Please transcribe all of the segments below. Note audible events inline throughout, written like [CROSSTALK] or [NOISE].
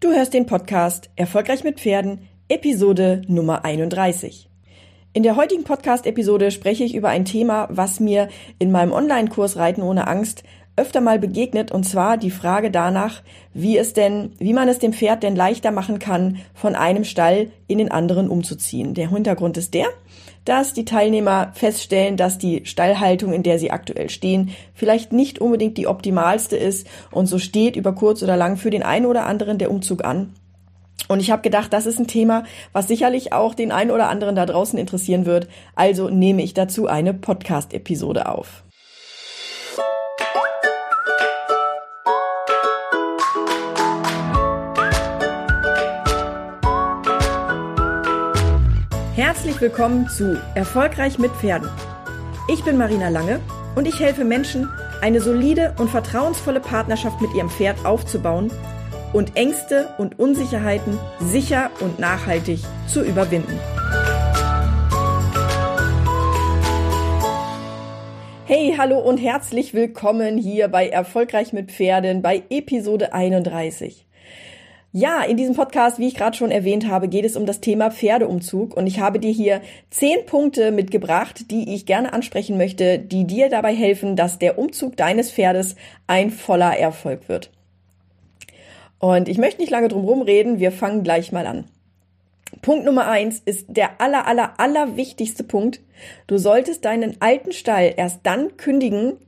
Du hörst den Podcast Erfolgreich mit Pferden, Episode Nummer 31. In der heutigen Podcast-Episode spreche ich über ein Thema, was mir in meinem Online-Kurs Reiten ohne Angst öfter mal begegnet, und zwar die Frage danach, wie es denn, wie man es dem Pferd denn leichter machen kann, von einem Stall in den anderen umzuziehen. Der Hintergrund ist der, dass die Teilnehmer feststellen, dass die Stallhaltung, in der sie aktuell stehen, vielleicht nicht unbedingt die optimalste ist und so steht über kurz oder lang für den einen oder anderen der Umzug an. Und ich habe gedacht, das ist ein Thema, was sicherlich auch den einen oder anderen da draußen interessieren wird. Also nehme ich dazu eine Podcast-Episode auf. Herzlich willkommen zu Erfolgreich mit Pferden. Ich bin Marina Lange und ich helfe Menschen, eine solide und vertrauensvolle Partnerschaft mit ihrem Pferd aufzubauen und Ängste und Unsicherheiten sicher und nachhaltig zu überwinden. Hey, hallo und herzlich willkommen hier bei Erfolgreich mit Pferden bei Episode 31. Ja, in diesem Podcast, wie ich gerade schon erwähnt habe, geht es um das Thema Pferdeumzug und ich habe dir hier zehn Punkte mitgebracht, die ich gerne ansprechen möchte, die dir dabei helfen, dass der Umzug deines Pferdes ein voller Erfolg wird. Und ich möchte nicht lange drum rumreden, wir fangen gleich mal an. Punkt Nummer eins ist der aller, aller, aller wichtigste Punkt. Du solltest deinen alten Stall erst dann kündigen,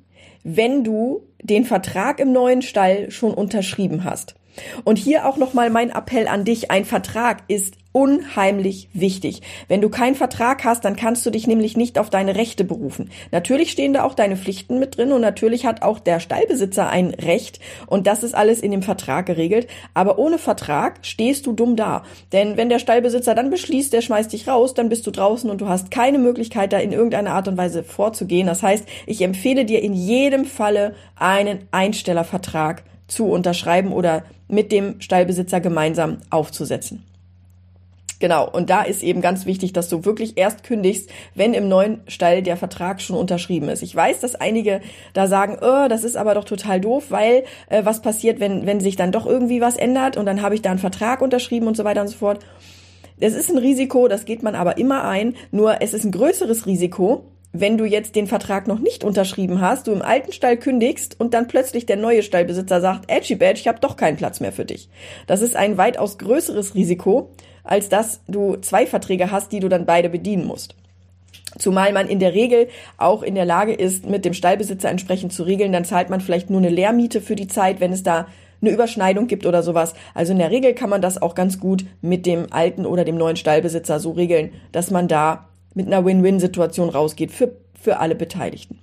wenn du den Vertrag im neuen Stall schon unterschrieben hast. Und hier auch nochmal mein Appell an dich. Ein Vertrag ist unheimlich wichtig. Wenn du keinen Vertrag hast, dann kannst du dich nämlich nicht auf deine Rechte berufen. Natürlich stehen da auch deine Pflichten mit drin und natürlich hat auch der Stallbesitzer ein Recht und das ist alles in dem Vertrag geregelt. Aber ohne Vertrag stehst du dumm da. Denn wenn der Stallbesitzer dann beschließt, der schmeißt dich raus, dann bist du draußen und du hast keine Möglichkeit, da in irgendeiner Art und Weise vorzugehen. Das heißt, ich empfehle dir in jedem Falle einen Einstellervertrag zu unterschreiben oder mit dem Stallbesitzer gemeinsam aufzusetzen. Genau, und da ist eben ganz wichtig, dass du wirklich erst kündigst, wenn im neuen Stall der Vertrag schon unterschrieben ist. Ich weiß, dass einige da sagen, oh, das ist aber doch total doof, weil äh, was passiert, wenn, wenn sich dann doch irgendwie was ändert und dann habe ich da einen Vertrag unterschrieben und so weiter und so fort. Es ist ein Risiko, das geht man aber immer ein, nur es ist ein größeres Risiko, wenn du jetzt den Vertrag noch nicht unterschrieben hast, du im alten Stall kündigst und dann plötzlich der neue Stallbesitzer sagt, Edgy Badge, ich habe doch keinen Platz mehr für dich. Das ist ein weitaus größeres Risiko, als dass du zwei Verträge hast, die du dann beide bedienen musst. Zumal man in der Regel auch in der Lage ist, mit dem Stallbesitzer entsprechend zu regeln, dann zahlt man vielleicht nur eine Lehrmiete für die Zeit, wenn es da eine Überschneidung gibt oder sowas. Also in der Regel kann man das auch ganz gut mit dem alten oder dem neuen Stallbesitzer so regeln, dass man da mit einer Win-Win-Situation rausgeht für, für alle Beteiligten.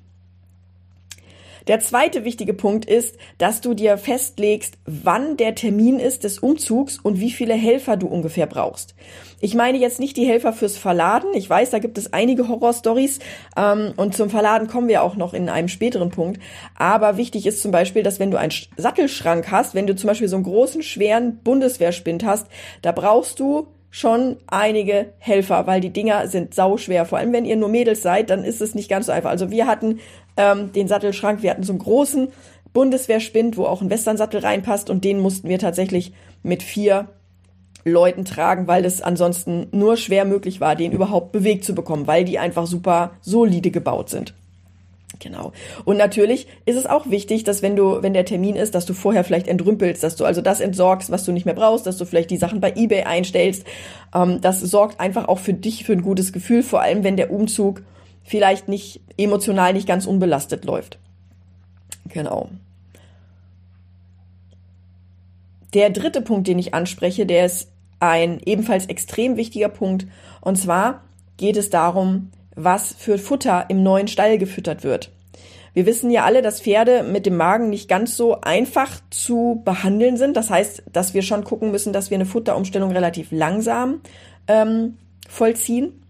Der zweite wichtige Punkt ist, dass du dir festlegst, wann der Termin ist des Umzugs und wie viele Helfer du ungefähr brauchst. Ich meine jetzt nicht die Helfer fürs Verladen. Ich weiß, da gibt es einige Horrorstories ähm, und zum Verladen kommen wir auch noch in einem späteren Punkt. Aber wichtig ist zum Beispiel, dass wenn du einen Sattelschrank hast, wenn du zum Beispiel so einen großen, schweren Bundeswehrspind hast, da brauchst du schon einige Helfer, weil die Dinger sind sauschwer. Vor allem, wenn ihr nur Mädels seid, dann ist es nicht ganz so einfach. Also wir hatten ähm, den Sattelschrank, wir hatten so einen großen Bundeswehrspind, wo auch ein Westernsattel reinpasst und den mussten wir tatsächlich mit vier Leuten tragen, weil es ansonsten nur schwer möglich war, den überhaupt bewegt zu bekommen, weil die einfach super solide gebaut sind. Genau. Und natürlich ist es auch wichtig, dass wenn du, wenn der Termin ist, dass du vorher vielleicht entrümpelst, dass du also das entsorgst, was du nicht mehr brauchst, dass du vielleicht die Sachen bei eBay einstellst. Ähm, das sorgt einfach auch für dich für ein gutes Gefühl, vor allem wenn der Umzug vielleicht nicht emotional nicht ganz unbelastet läuft. Genau. Der dritte Punkt, den ich anspreche, der ist ein ebenfalls extrem wichtiger Punkt. Und zwar geht es darum, was für Futter im neuen Stall gefüttert wird. Wir wissen ja alle, dass Pferde mit dem Magen nicht ganz so einfach zu behandeln sind. Das heißt, dass wir schon gucken müssen, dass wir eine Futterumstellung relativ langsam ähm, vollziehen.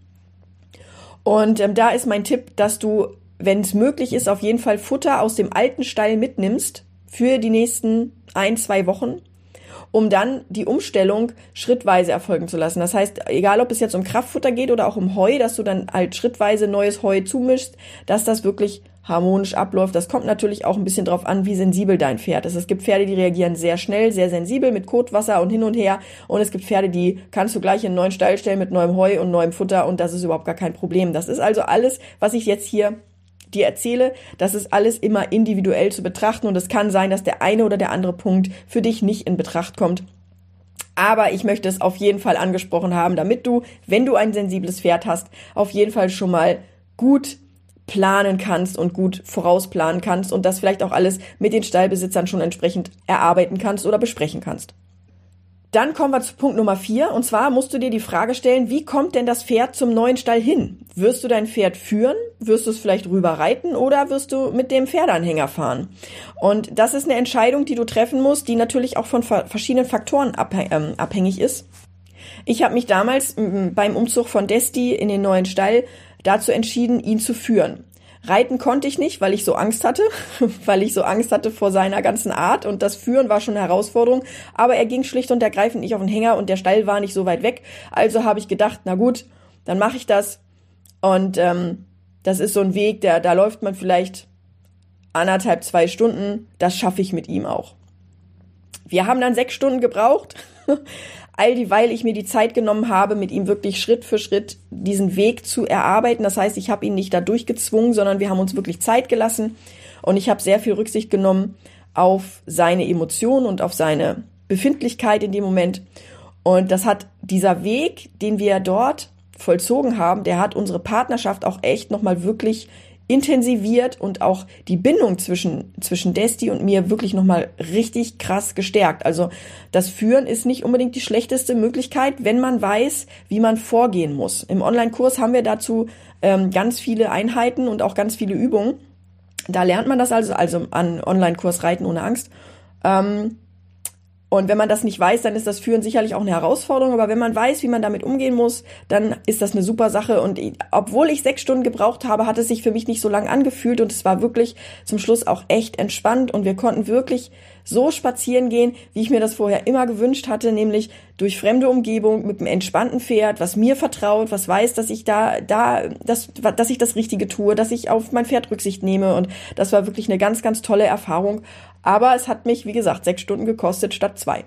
Und ähm, da ist mein Tipp, dass du, wenn es möglich ist, auf jeden Fall Futter aus dem alten Stall mitnimmst für die nächsten ein, zwei Wochen um dann die Umstellung schrittweise erfolgen zu lassen. Das heißt, egal ob es jetzt um Kraftfutter geht oder auch um Heu, dass du dann halt schrittweise neues Heu zumischst, dass das wirklich harmonisch abläuft. Das kommt natürlich auch ein bisschen drauf an, wie sensibel dein Pferd ist. Es gibt Pferde, die reagieren sehr schnell, sehr sensibel mit Kotwasser und hin und her. Und es gibt Pferde, die kannst du gleich in einen neuen Stall stellen mit neuem Heu und neuem Futter und das ist überhaupt gar kein Problem. Das ist also alles, was ich jetzt hier dir erzähle, das ist alles immer individuell zu betrachten und es kann sein, dass der eine oder der andere Punkt für dich nicht in Betracht kommt. Aber ich möchte es auf jeden Fall angesprochen haben, damit du, wenn du ein sensibles Pferd hast, auf jeden Fall schon mal gut planen kannst und gut vorausplanen kannst und das vielleicht auch alles mit den Stallbesitzern schon entsprechend erarbeiten kannst oder besprechen kannst. Dann kommen wir zu Punkt Nummer vier. Und zwar musst du dir die Frage stellen, wie kommt denn das Pferd zum neuen Stall hin? Wirst du dein Pferd führen? Wirst du es vielleicht rüber reiten oder wirst du mit dem Pferdeanhänger fahren? Und das ist eine Entscheidung, die du treffen musst, die natürlich auch von verschiedenen Faktoren ähm, abhängig ist. Ich habe mich damals beim Umzug von Desti in den neuen Stall dazu entschieden, ihn zu führen. Reiten konnte ich nicht, weil ich so Angst hatte, [LAUGHS] weil ich so Angst hatte vor seiner ganzen Art und das Führen war schon eine Herausforderung. Aber er ging schlicht und ergreifend nicht auf den Hänger und der Stall war nicht so weit weg. Also habe ich gedacht, na gut, dann mache ich das. Und ähm, das ist so ein Weg, der, da läuft man vielleicht anderthalb, zwei Stunden. Das schaffe ich mit ihm auch. Wir haben dann sechs Stunden gebraucht. [LAUGHS] all dieweil ich mir die Zeit genommen habe, mit ihm wirklich Schritt für Schritt diesen Weg zu erarbeiten. Das heißt, ich habe ihn nicht da durchgezwungen, sondern wir haben uns wirklich Zeit gelassen und ich habe sehr viel Rücksicht genommen auf seine Emotionen und auf seine Befindlichkeit in dem Moment. Und das hat dieser Weg, den wir dort vollzogen haben, der hat unsere Partnerschaft auch echt nochmal wirklich intensiviert und auch die Bindung zwischen, zwischen Desti und mir wirklich nochmal richtig krass gestärkt. Also das Führen ist nicht unbedingt die schlechteste Möglichkeit, wenn man weiß, wie man vorgehen muss. Im Online-Kurs haben wir dazu ähm, ganz viele Einheiten und auch ganz viele Übungen. Da lernt man das also, also an Online-Kurs Reiten ohne Angst. Ähm, und wenn man das nicht weiß, dann ist das Führen sicherlich auch eine Herausforderung. Aber wenn man weiß, wie man damit umgehen muss, dann ist das eine super Sache. Und obwohl ich sechs Stunden gebraucht habe, hat es sich für mich nicht so lang angefühlt. Und es war wirklich zum Schluss auch echt entspannt. Und wir konnten wirklich so spazieren gehen, wie ich mir das vorher immer gewünscht hatte, nämlich durch fremde Umgebung mit einem entspannten Pferd, was mir vertraut, was weiß, dass ich da, da, dass, dass ich das Richtige tue, dass ich auf mein Pferd Rücksicht nehme. Und das war wirklich eine ganz, ganz tolle Erfahrung. Aber es hat mich, wie gesagt, sechs Stunden gekostet statt zwei.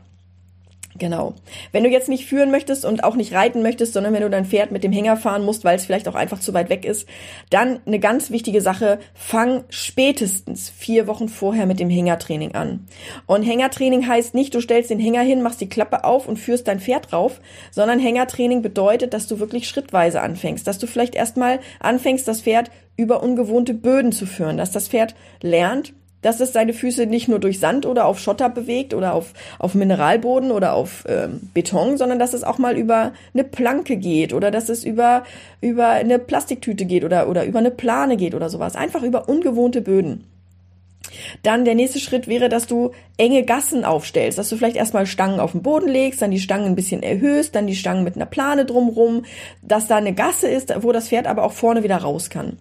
Genau. Wenn du jetzt nicht führen möchtest und auch nicht reiten möchtest, sondern wenn du dein Pferd mit dem Hänger fahren musst, weil es vielleicht auch einfach zu weit weg ist, dann eine ganz wichtige Sache, fang spätestens vier Wochen vorher mit dem Hängertraining an. Und Hängertraining heißt nicht, du stellst den Hänger hin, machst die Klappe auf und führst dein Pferd drauf, sondern Hängertraining bedeutet, dass du wirklich schrittweise anfängst, dass du vielleicht erstmal anfängst, das Pferd über ungewohnte Böden zu führen, dass das Pferd lernt, dass es seine Füße nicht nur durch Sand oder auf Schotter bewegt oder auf, auf Mineralboden oder auf ähm, Beton, sondern dass es auch mal über eine Planke geht oder dass es über, über eine Plastiktüte geht oder, oder über eine Plane geht oder sowas. Einfach über ungewohnte Böden. Dann der nächste Schritt wäre, dass du enge Gassen aufstellst, dass du vielleicht erstmal Stangen auf den Boden legst, dann die Stangen ein bisschen erhöhst, dann die Stangen mit einer Plane drumrum, dass da eine Gasse ist, wo das Pferd aber auch vorne wieder raus kann.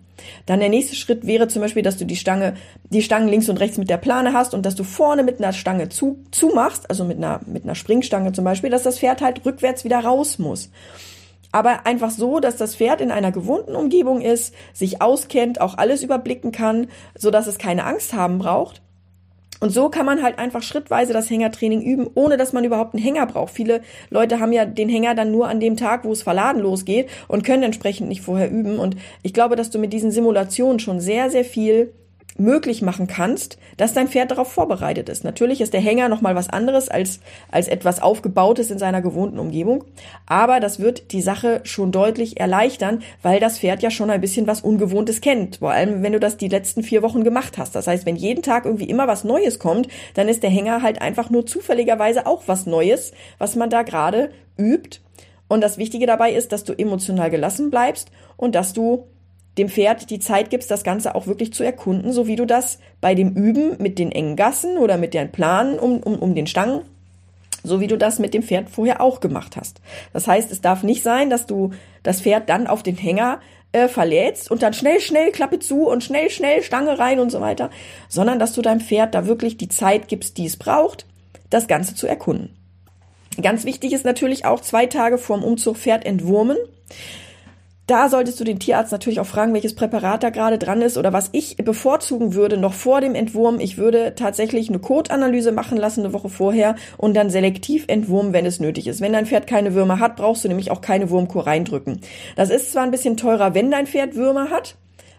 Dann der nächste Schritt wäre zum Beispiel, dass du die Stange, die Stangen links und rechts mit der Plane hast und dass du vorne mit einer Stange zu, zumachst, also mit einer, mit einer Springstange zum Beispiel, dass das Pferd halt rückwärts wieder raus muss aber einfach so, dass das Pferd in einer gewohnten Umgebung ist, sich auskennt, auch alles überblicken kann, so dass es keine Angst haben braucht. Und so kann man halt einfach schrittweise das Hängertraining üben, ohne dass man überhaupt einen Hänger braucht. Viele Leute haben ja den Hänger dann nur an dem Tag, wo es verladen losgeht und können entsprechend nicht vorher üben. Und ich glaube, dass du mit diesen Simulationen schon sehr, sehr viel möglich machen kannst, dass dein Pferd darauf vorbereitet ist. Natürlich ist der Hänger nochmal was anderes als, als etwas Aufgebautes in seiner gewohnten Umgebung, aber das wird die Sache schon deutlich erleichtern, weil das Pferd ja schon ein bisschen was Ungewohntes kennt. Vor allem, wenn du das die letzten vier Wochen gemacht hast. Das heißt, wenn jeden Tag irgendwie immer was Neues kommt, dann ist der Hänger halt einfach nur zufälligerweise auch was Neues, was man da gerade übt. Und das Wichtige dabei ist, dass du emotional gelassen bleibst und dass du dem Pferd die Zeit gibst, das Ganze auch wirklich zu erkunden, so wie du das bei dem Üben mit den engen Gassen oder mit den Planen um, um, um den Stangen, so wie du das mit dem Pferd vorher auch gemacht hast. Das heißt, es darf nicht sein, dass du das Pferd dann auf den Hänger äh, verlädst und dann schnell, schnell Klappe zu und schnell, schnell Stange rein und so weiter, sondern dass du deinem Pferd da wirklich die Zeit gibst, die es braucht, das Ganze zu erkunden. Ganz wichtig ist natürlich auch zwei Tage vorm Umzug Pferd entwurmen. Da solltest du den Tierarzt natürlich auch fragen, welches Präparat da gerade dran ist oder was ich bevorzugen würde noch vor dem Entwurm. Ich würde tatsächlich eine Kotanalyse machen lassen eine Woche vorher und dann selektiv entwurmen, wenn es nötig ist. Wenn dein Pferd keine Würmer hat, brauchst du nämlich auch keine Wurmkur reindrücken. Das ist zwar ein bisschen teurer, wenn dein Pferd Würmer hat,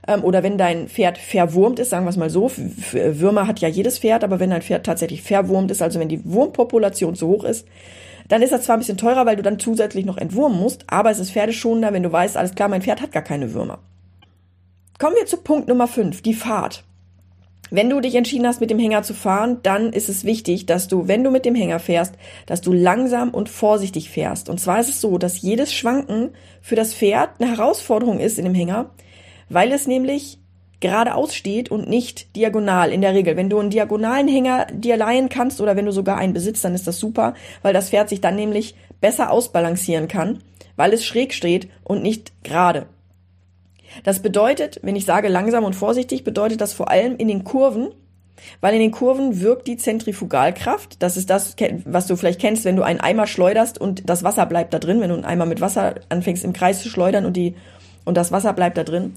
ähm, oder wenn dein Pferd verwurmt ist, sagen wir es mal so, Würmer hat ja jedes Pferd, aber wenn dein Pferd tatsächlich verwurmt ist, also wenn die Wurmpopulation zu hoch ist, dann ist das zwar ein bisschen teurer, weil du dann zusätzlich noch entwurmen musst, aber es ist pferdeschonender, wenn du weißt, alles klar, mein Pferd hat gar keine Würmer. Kommen wir zu Punkt Nummer 5, die Fahrt. Wenn du dich entschieden hast, mit dem Hänger zu fahren, dann ist es wichtig, dass du, wenn du mit dem Hänger fährst, dass du langsam und vorsichtig fährst. Und zwar ist es so, dass jedes Schwanken für das Pferd eine Herausforderung ist in dem Hänger, weil es nämlich geradeaus steht und nicht diagonal in der Regel. Wenn du einen diagonalen Hänger dir leihen kannst oder wenn du sogar einen besitzt, dann ist das super, weil das Pferd sich dann nämlich besser ausbalancieren kann, weil es schräg steht und nicht gerade. Das bedeutet, wenn ich sage langsam und vorsichtig, bedeutet das vor allem in den Kurven, weil in den Kurven wirkt die Zentrifugalkraft. Das ist das, was du vielleicht kennst, wenn du einen Eimer schleuderst und das Wasser bleibt da drin, wenn du einen Eimer mit Wasser anfängst im Kreis zu schleudern und die und das Wasser bleibt da drin.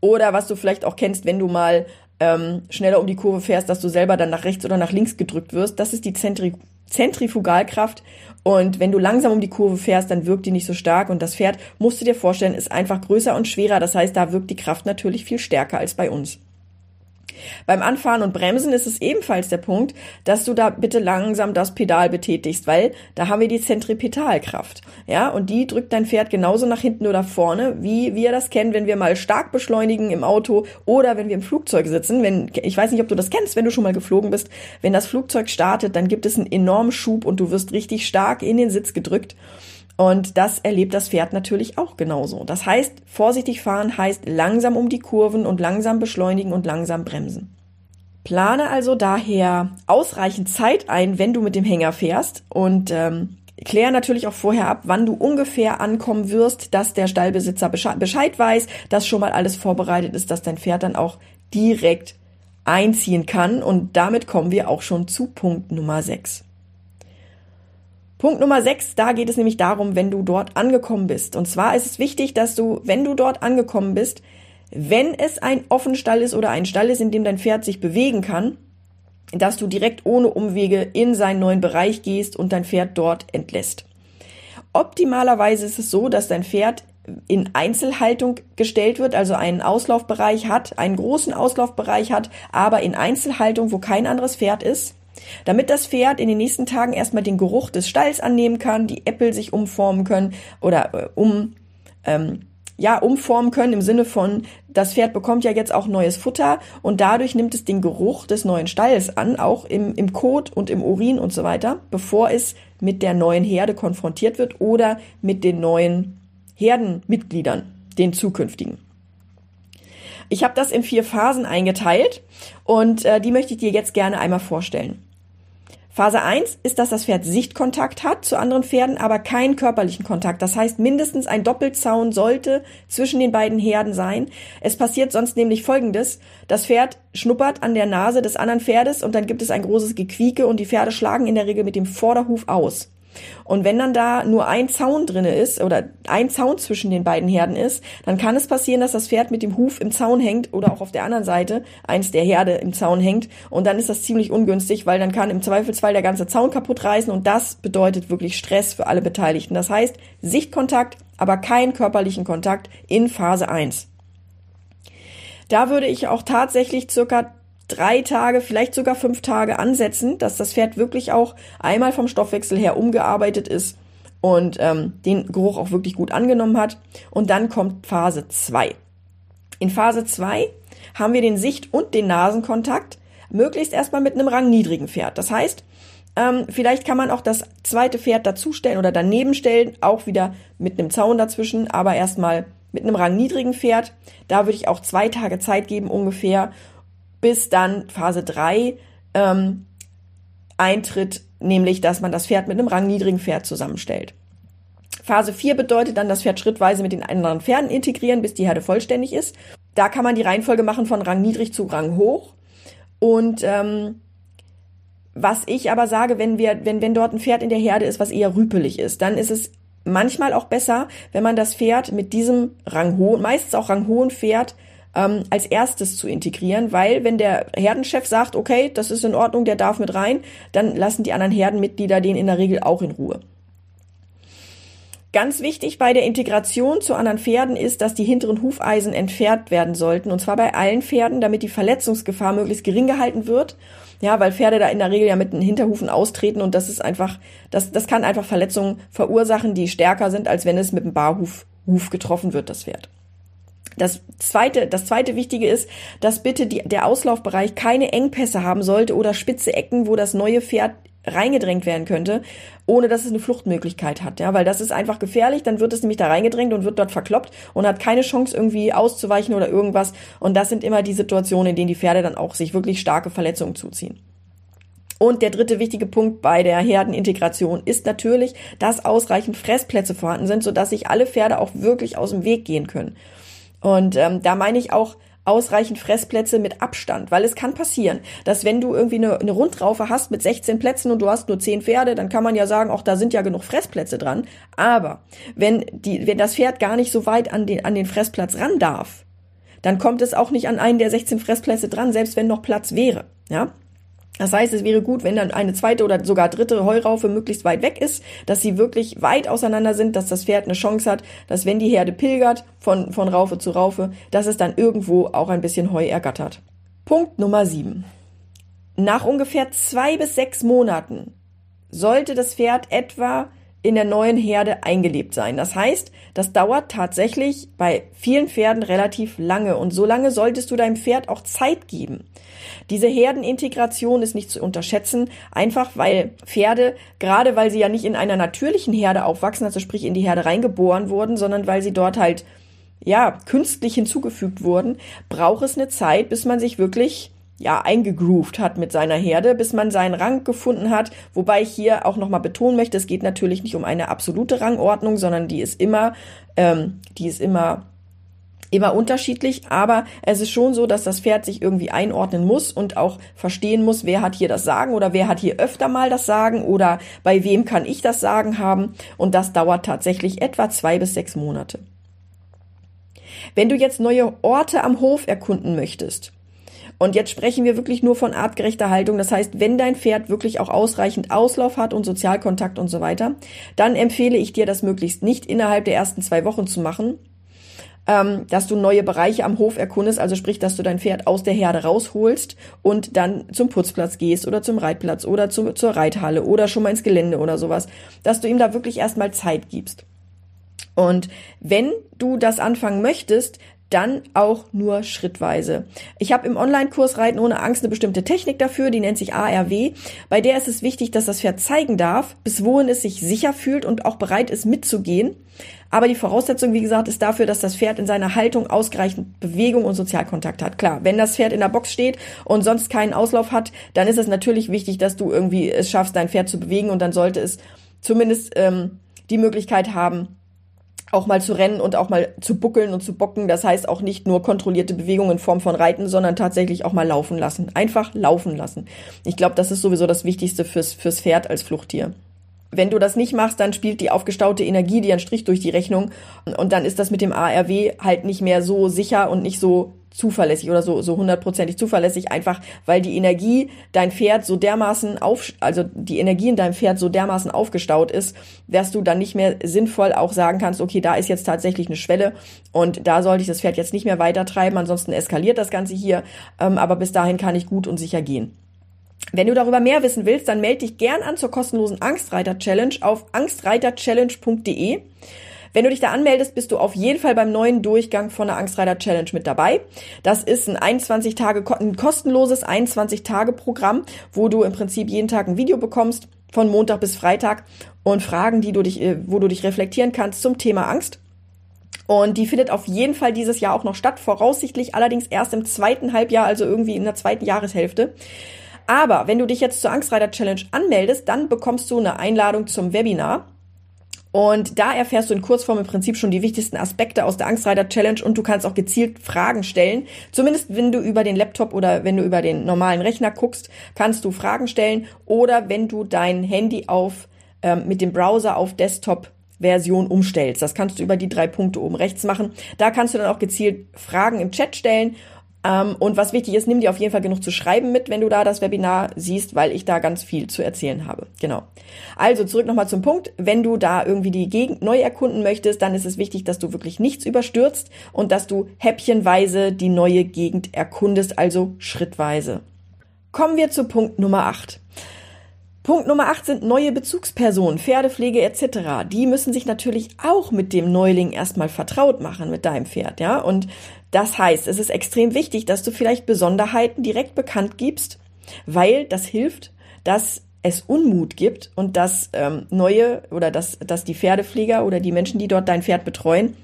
Oder was du vielleicht auch kennst, wenn du mal ähm, schneller um die Kurve fährst, dass du selber dann nach rechts oder nach links gedrückt wirst. Das ist die Zentri Zentrifugalkraft. Und wenn du langsam um die Kurve fährst, dann wirkt die nicht so stark. Und das Pferd, musst du dir vorstellen, ist einfach größer und schwerer. Das heißt, da wirkt die Kraft natürlich viel stärker als bei uns. Beim Anfahren und Bremsen ist es ebenfalls der Punkt, dass du da bitte langsam das Pedal betätigst, weil da haben wir die Zentripetalkraft. Ja, und die drückt dein Pferd genauso nach hinten oder vorne, wie wir das kennen, wenn wir mal stark beschleunigen im Auto oder wenn wir im Flugzeug sitzen. Wenn, ich weiß nicht, ob du das kennst, wenn du schon mal geflogen bist. Wenn das Flugzeug startet, dann gibt es einen enormen Schub und du wirst richtig stark in den Sitz gedrückt. Und das erlebt das Pferd natürlich auch genauso. Das heißt, vorsichtig fahren heißt langsam um die Kurven und langsam beschleunigen und langsam bremsen. Plane also daher ausreichend Zeit ein, wenn du mit dem Hänger fährst und ähm, klär natürlich auch vorher ab, wann du ungefähr ankommen wirst, dass der Stallbesitzer Bescheid weiß, dass schon mal alles vorbereitet ist, dass dein Pferd dann auch direkt einziehen kann. Und damit kommen wir auch schon zu Punkt Nummer 6. Punkt Nummer 6, da geht es nämlich darum, wenn du dort angekommen bist. Und zwar ist es wichtig, dass du, wenn du dort angekommen bist, wenn es ein Offenstall ist oder ein Stall ist, in dem dein Pferd sich bewegen kann, dass du direkt ohne Umwege in seinen neuen Bereich gehst und dein Pferd dort entlässt. Optimalerweise ist es so, dass dein Pferd in Einzelhaltung gestellt wird, also einen Auslaufbereich hat, einen großen Auslaufbereich hat, aber in Einzelhaltung, wo kein anderes Pferd ist damit das Pferd in den nächsten Tagen erstmal den Geruch des Stalls annehmen kann, die Äppel sich umformen können oder äh, um ähm, ja, umformen können im Sinne von, das Pferd bekommt ja jetzt auch neues Futter und dadurch nimmt es den Geruch des neuen Stalls an, auch im, im Kot und im Urin und so weiter, bevor es mit der neuen Herde konfrontiert wird oder mit den neuen Herdenmitgliedern, den zukünftigen. Ich habe das in vier Phasen eingeteilt und äh, die möchte ich dir jetzt gerne einmal vorstellen. Phase 1 ist, dass das Pferd Sichtkontakt hat zu anderen Pferden, aber keinen körperlichen Kontakt. Das heißt, mindestens ein Doppelzaun sollte zwischen den beiden Herden sein. Es passiert sonst nämlich Folgendes. Das Pferd schnuppert an der Nase des anderen Pferdes und dann gibt es ein großes Gequieke und die Pferde schlagen in der Regel mit dem Vorderhuf aus. Und wenn dann da nur ein Zaun drinne ist oder ein Zaun zwischen den beiden Herden ist, dann kann es passieren, dass das Pferd mit dem Huf im Zaun hängt oder auch auf der anderen Seite eins der Herde im Zaun hängt. Und dann ist das ziemlich ungünstig, weil dann kann im Zweifelsfall der ganze Zaun kaputt reißen und das bedeutet wirklich Stress für alle Beteiligten. Das heißt, Sichtkontakt, aber keinen körperlichen Kontakt in Phase 1. Da würde ich auch tatsächlich circa drei Tage, vielleicht sogar fünf Tage ansetzen, dass das Pferd wirklich auch einmal vom Stoffwechsel her umgearbeitet ist und ähm, den Geruch auch wirklich gut angenommen hat. Und dann kommt Phase 2. In Phase 2 haben wir den Sicht- und den Nasenkontakt, möglichst erstmal mit einem rangniedrigen Pferd. Das heißt, ähm, vielleicht kann man auch das zweite Pferd dazustellen oder daneben stellen, auch wieder mit einem Zaun dazwischen, aber erstmal mit einem rangniedrigen Pferd. Da würde ich auch zwei Tage Zeit geben ungefähr bis dann Phase 3 ähm, eintritt, nämlich dass man das Pferd mit einem rangniedrigen Pferd zusammenstellt. Phase 4 bedeutet dann das Pferd schrittweise mit den anderen Pferden integrieren, bis die Herde vollständig ist. Da kann man die Reihenfolge machen von Rang niedrig zu Rang hoch. Und ähm, was ich aber sage, wenn wir, wenn, wenn dort ein Pferd in der Herde ist, was eher rüpelig ist, dann ist es manchmal auch besser, wenn man das Pferd mit diesem ranghohen, meistens auch ranghohen Pferd ähm, als erstes zu integrieren, weil wenn der Herdenchef sagt, okay, das ist in Ordnung, der darf mit rein, dann lassen die anderen Herdenmitglieder den in der Regel auch in Ruhe. Ganz wichtig bei der Integration zu anderen Pferden ist, dass die hinteren Hufeisen entfernt werden sollten. Und zwar bei allen Pferden, damit die Verletzungsgefahr möglichst gering gehalten wird. Ja, weil Pferde da in der Regel ja mit den Hinterhufen austreten und das ist einfach, das, das kann einfach Verletzungen verursachen, die stärker sind, als wenn es mit dem Barhuf Huf getroffen wird, das Pferd. Das zweite, das zweite Wichtige ist, dass bitte die, der Auslaufbereich keine Engpässe haben sollte oder spitze Ecken, wo das neue Pferd reingedrängt werden könnte, ohne dass es eine Fluchtmöglichkeit hat, ja, weil das ist einfach gefährlich, dann wird es nämlich da reingedrängt und wird dort verkloppt und hat keine Chance irgendwie auszuweichen oder irgendwas und das sind immer die Situationen, in denen die Pferde dann auch sich wirklich starke Verletzungen zuziehen. Und der dritte wichtige Punkt bei der Herdenintegration ist natürlich, dass ausreichend Fressplätze vorhanden sind, sodass sich alle Pferde auch wirklich aus dem Weg gehen können. Und ähm, da meine ich auch ausreichend Fressplätze mit Abstand, weil es kann passieren, dass wenn du irgendwie eine, eine Rundraufe hast mit 16 Plätzen und du hast nur 10 Pferde, dann kann man ja sagen, auch da sind ja genug Fressplätze dran. Aber wenn die, wenn das Pferd gar nicht so weit an den, an den Fressplatz ran darf, dann kommt es auch nicht an einen der 16 Fressplätze dran, selbst wenn noch Platz wäre. Ja, das heißt, es wäre gut, wenn dann eine zweite oder sogar dritte Heuraufe möglichst weit weg ist, dass sie wirklich weit auseinander sind, dass das Pferd eine Chance hat, dass wenn die Herde pilgert von, von Raufe zu Raufe, dass es dann irgendwo auch ein bisschen Heu ergattert. Punkt Nummer sieben. Nach ungefähr zwei bis sechs Monaten sollte das Pferd etwa in der neuen Herde eingelebt sein. Das heißt, das dauert tatsächlich bei vielen Pferden relativ lange und so lange solltest du deinem Pferd auch Zeit geben. Diese Herdenintegration ist nicht zu unterschätzen, einfach weil Pferde, gerade weil sie ja nicht in einer natürlichen Herde aufwachsen, also sprich in die Herde reingeboren wurden, sondern weil sie dort halt ja, künstlich hinzugefügt wurden, braucht es eine Zeit, bis man sich wirklich ja, eingegroovt hat mit seiner Herde, bis man seinen Rang gefunden hat. Wobei ich hier auch nochmal betonen möchte, es geht natürlich nicht um eine absolute Rangordnung, sondern die ist immer, ähm, die ist immer immer unterschiedlich, aber es ist schon so, dass das Pferd sich irgendwie einordnen muss und auch verstehen muss, wer hat hier das Sagen oder wer hat hier öfter mal das Sagen oder bei wem kann ich das Sagen haben. Und das dauert tatsächlich etwa zwei bis sechs Monate. Wenn du jetzt neue Orte am Hof erkunden möchtest, und jetzt sprechen wir wirklich nur von artgerechter Haltung. Das heißt, wenn dein Pferd wirklich auch ausreichend Auslauf hat und Sozialkontakt und so weiter, dann empfehle ich dir, das möglichst nicht innerhalb der ersten zwei Wochen zu machen, ähm, dass du neue Bereiche am Hof erkundest, also sprich, dass du dein Pferd aus der Herde rausholst und dann zum Putzplatz gehst oder zum Reitplatz oder zu, zur Reithalle oder schon mal ins Gelände oder sowas, dass du ihm da wirklich erstmal Zeit gibst. Und wenn du das anfangen möchtest, dann auch nur schrittweise. Ich habe im Online-Kurs Reiten ohne Angst eine bestimmte Technik dafür, die nennt sich ARW. Bei der ist es wichtig, dass das Pferd zeigen darf, bis wohin es sich sicher fühlt und auch bereit ist mitzugehen. Aber die Voraussetzung, wie gesagt, ist dafür, dass das Pferd in seiner Haltung ausreichend Bewegung und Sozialkontakt hat. Klar, wenn das Pferd in der Box steht und sonst keinen Auslauf hat, dann ist es natürlich wichtig, dass du irgendwie es schaffst, dein Pferd zu bewegen und dann sollte es zumindest ähm, die Möglichkeit haben, auch mal zu rennen und auch mal zu buckeln und zu bocken. Das heißt auch nicht nur kontrollierte Bewegungen in Form von Reiten, sondern tatsächlich auch mal laufen lassen. Einfach laufen lassen. Ich glaube, das ist sowieso das Wichtigste fürs, fürs Pferd als Fluchttier. Wenn du das nicht machst, dann spielt die aufgestaute Energie dir einen Strich durch die Rechnung und dann ist das mit dem ARW halt nicht mehr so sicher und nicht so zuverlässig oder so so hundertprozentig zuverlässig einfach weil die Energie dein Pferd so dermaßen auf also die Energie in deinem Pferd so dermaßen aufgestaut ist dass du dann nicht mehr sinnvoll auch sagen kannst okay da ist jetzt tatsächlich eine Schwelle und da sollte ich das Pferd jetzt nicht mehr weiter treiben ansonsten eskaliert das Ganze hier ähm, aber bis dahin kann ich gut und sicher gehen wenn du darüber mehr wissen willst, dann melde dich gern an zur kostenlosen Angstreiter Challenge auf angstreiterchallenge.de. Wenn du dich da anmeldest, bist du auf jeden Fall beim neuen Durchgang von der Angstreiter Challenge mit dabei. Das ist ein 21 Tage, ein kostenloses 21 Tage Programm, wo du im Prinzip jeden Tag ein Video bekommst von Montag bis Freitag und Fragen, die du dich, äh, wo du dich reflektieren kannst zum Thema Angst. Und die findet auf jeden Fall dieses Jahr auch noch statt, voraussichtlich allerdings erst im zweiten Halbjahr, also irgendwie in der zweiten Jahreshälfte. Aber wenn du dich jetzt zur Angstreiter Challenge anmeldest, dann bekommst du eine Einladung zum Webinar. Und da erfährst du in Kurzform im Prinzip schon die wichtigsten Aspekte aus der Angstreiter Challenge und du kannst auch gezielt Fragen stellen. Zumindest wenn du über den Laptop oder wenn du über den normalen Rechner guckst, kannst du Fragen stellen oder wenn du dein Handy auf ähm, mit dem Browser auf Desktop Version umstellst. Das kannst du über die drei Punkte oben rechts machen. Da kannst du dann auch gezielt Fragen im Chat stellen ähm, und was wichtig ist, nimm dir auf jeden Fall genug zu schreiben mit, wenn du da das Webinar siehst, weil ich da ganz viel zu erzählen habe. Genau. Also zurück nochmal zum Punkt. Wenn du da irgendwie die Gegend neu erkunden möchtest, dann ist es wichtig, dass du wirklich nichts überstürzt und dass du häppchenweise die neue Gegend erkundest, also schrittweise. Kommen wir zu Punkt Nummer 8. Punkt Nummer 8 sind neue Bezugspersonen, Pferdepflege etc. Die müssen sich natürlich auch mit dem Neuling erstmal vertraut machen, mit deinem Pferd, ja. Und das heißt, es ist extrem wichtig, dass du vielleicht Besonderheiten direkt bekannt gibst, weil das hilft, dass es Unmut gibt und dass ähm, neue oder dass, dass die Pferdepfleger oder die Menschen, die dort dein Pferd betreuen,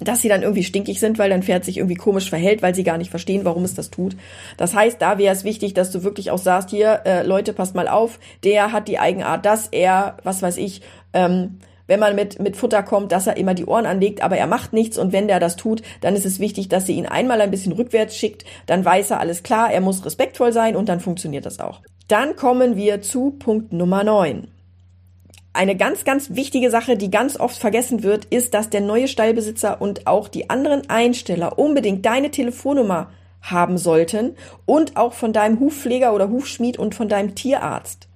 dass sie dann irgendwie stinkig sind, weil dein Pferd sich irgendwie komisch verhält, weil sie gar nicht verstehen, warum es das tut. Das heißt, da wäre es wichtig, dass du wirklich auch sagst, hier, äh, Leute, passt mal auf, der hat die Eigenart, dass er, was weiß ich, ähm, wenn man mit, mit Futter kommt, dass er immer die Ohren anlegt, aber er macht nichts und wenn der das tut, dann ist es wichtig, dass sie ihn einmal ein bisschen rückwärts schickt, dann weiß er alles klar, er muss respektvoll sein und dann funktioniert das auch. Dann kommen wir zu Punkt Nummer 9. Eine ganz, ganz wichtige Sache, die ganz oft vergessen wird, ist, dass der neue Stallbesitzer und auch die anderen Einsteller unbedingt deine Telefonnummer haben sollten und auch von deinem Hufpfleger oder Hufschmied und von deinem Tierarzt.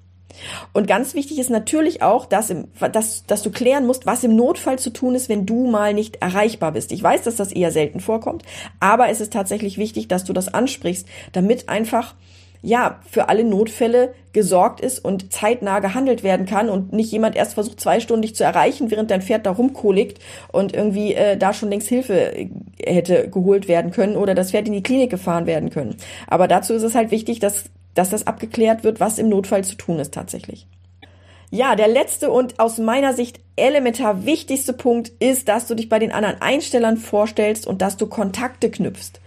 Und ganz wichtig ist natürlich auch, dass, im, dass, dass du klären musst, was im Notfall zu tun ist, wenn du mal nicht erreichbar bist. Ich weiß, dass das eher selten vorkommt, aber es ist tatsächlich wichtig, dass du das ansprichst, damit einfach ja, für alle Notfälle gesorgt ist und zeitnah gehandelt werden kann und nicht jemand erst versucht, zwei Stunden dich zu erreichen, während dein Pferd da rumkoligt und irgendwie äh, da schon längst Hilfe äh, hätte geholt werden können oder das Pferd in die Klinik gefahren werden können. Aber dazu ist es halt wichtig, dass, dass das abgeklärt wird, was im Notfall zu tun ist tatsächlich. Ja, der letzte und aus meiner Sicht elementar wichtigste Punkt ist, dass du dich bei den anderen Einstellern vorstellst und dass du Kontakte knüpfst.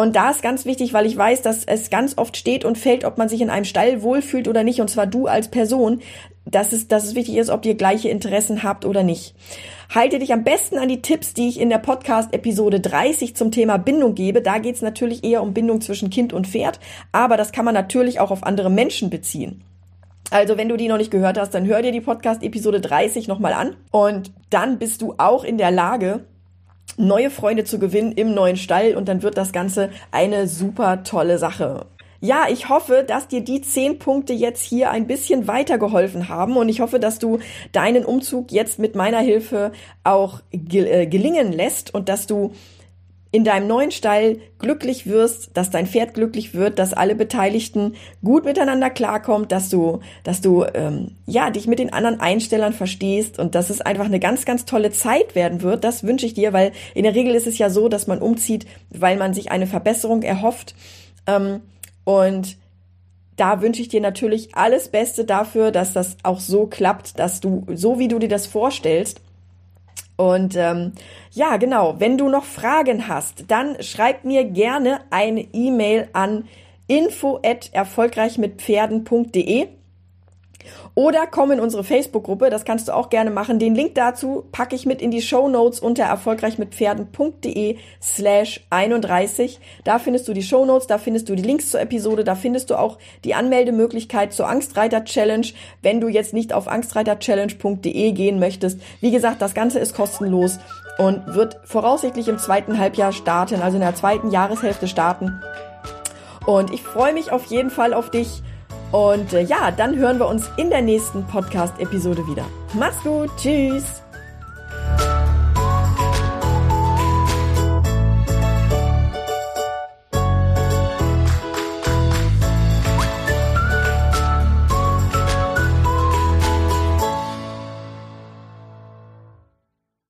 Und da ist ganz wichtig, weil ich weiß, dass es ganz oft steht und fällt, ob man sich in einem Stall wohlfühlt oder nicht, und zwar du als Person, dass es, dass es wichtig ist, ob ihr gleiche Interessen habt oder nicht. Halte dich am besten an die Tipps, die ich in der Podcast-Episode 30 zum Thema Bindung gebe. Da geht es natürlich eher um Bindung zwischen Kind und Pferd, aber das kann man natürlich auch auf andere Menschen beziehen. Also wenn du die noch nicht gehört hast, dann hör dir die Podcast-Episode 30 nochmal an und dann bist du auch in der Lage, neue Freunde zu gewinnen im neuen Stall und dann wird das Ganze eine super tolle Sache. Ja, ich hoffe, dass dir die zehn Punkte jetzt hier ein bisschen weitergeholfen haben und ich hoffe, dass du deinen Umzug jetzt mit meiner Hilfe auch äh, gelingen lässt und dass du in deinem neuen Stall glücklich wirst, dass dein Pferd glücklich wird, dass alle Beteiligten gut miteinander klarkommt, dass du, dass du ähm, ja dich mit den anderen Einstellern verstehst und dass es einfach eine ganz, ganz tolle Zeit werden wird. Das wünsche ich dir, weil in der Regel ist es ja so, dass man umzieht, weil man sich eine Verbesserung erhofft ähm, und da wünsche ich dir natürlich alles Beste dafür, dass das auch so klappt, dass du so wie du dir das vorstellst und ähm, ja, genau, wenn du noch Fragen hast, dann schreib mir gerne eine E-Mail an info at erfolgreichmitpferden.de oder komm in unsere Facebook-Gruppe, das kannst du auch gerne machen. Den Link dazu packe ich mit in die Show Notes unter erfolgreichmitpferden.de slash 31. Da findest du die Show Notes, da findest du die Links zur Episode, da findest du auch die Anmeldemöglichkeit zur Angstreiter Challenge, wenn du jetzt nicht auf angstreiterchallenge.de gehen möchtest. Wie gesagt, das Ganze ist kostenlos und wird voraussichtlich im zweiten Halbjahr starten, also in der zweiten Jahreshälfte starten. Und ich freue mich auf jeden Fall auf dich. Und äh, ja, dann hören wir uns in der nächsten Podcast-Episode wieder. Mach's gut, tschüss!